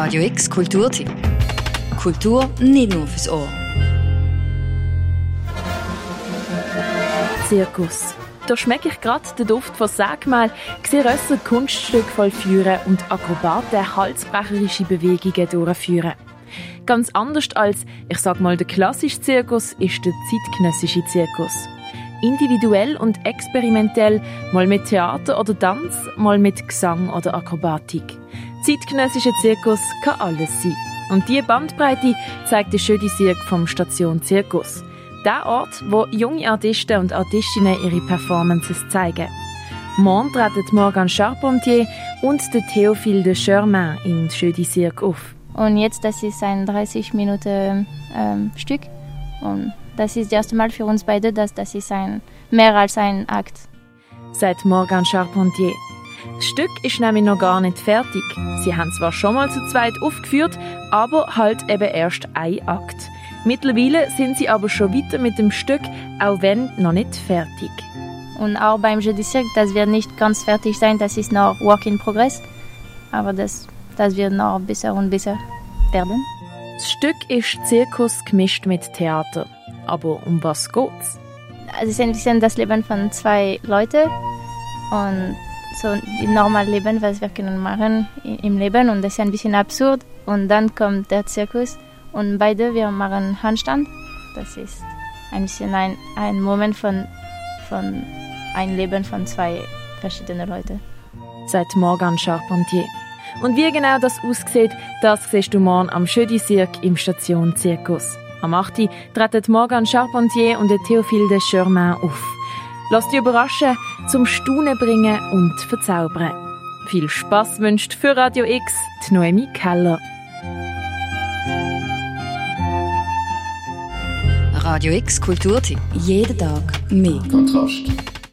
Radio X Kulturtipp. Kultur nicht nur fürs Ohr. Zirkus. Da schmecke ich gerade den Duft von Sägmehl, sehe Rösser Kunststücke vollführen und Akrobaten halsbrecherische Bewegungen durchführen. Ganz anders als, ich sag mal, der klassische Zirkus ist der zeitgenössische Zirkus. Individuell und experimentell, mal mit Theater oder Tanz, mal mit Gesang oder Akrobatik. Zeitgenössischer Zirkus kann alles sein. Und diese Bandbreite zeigt der schöne Sirk vom Station Zirkus. Der Ort, wo junge Artisten und Artistinnen ihre Performances zeigen. Morgen treten Morgan Charpentier und der Théophile de Germain in Schödi Cirque auf. Und jetzt, das ist ein 30 Minuten ähm, Stück. Und das ist das erste Mal für uns beide, dass das ist ein, mehr als ein Akt. Sagt Morgan Charpentier. Das Stück ist nämlich noch gar nicht fertig. Sie haben zwar schon mal zu zweit aufgeführt, aber halt eben erst ein Akt. Mittlerweile sind sie aber schon weiter mit dem Stück, auch wenn noch nicht fertig. Und auch beim Jeu du Cirque, das wird nicht ganz fertig sein, das ist noch Work in Progress. Aber das, das wird noch besser und besser werden. Das Stück ist Zirkus gemischt mit Theater. Aber um was geht's? Also es ist ein bisschen das Leben von zwei Leuten und so ein normales Leben, was wir können machen im Leben und das ist ein bisschen absurd. Und dann kommt der Zirkus und beide wir machen Handstand. Das ist ein bisschen ein, ein Moment von, von ein Leben von zwei verschiedenen Leuten. Sagt Morgan Charpentier. Und wie genau das aussieht, das siehst du morgen am Schödi Cirque im Station Zirkus. Am 8. Uhr treten Morgan Charpentier und der Théophile de Germain auf. Lass dich überraschen, zum Staunen bringen und verzaubern. Viel Spaß wünscht für Radio X die Noemi Keller. Radio X Kulturtipp. Jeden Tag mehr. Kontrast.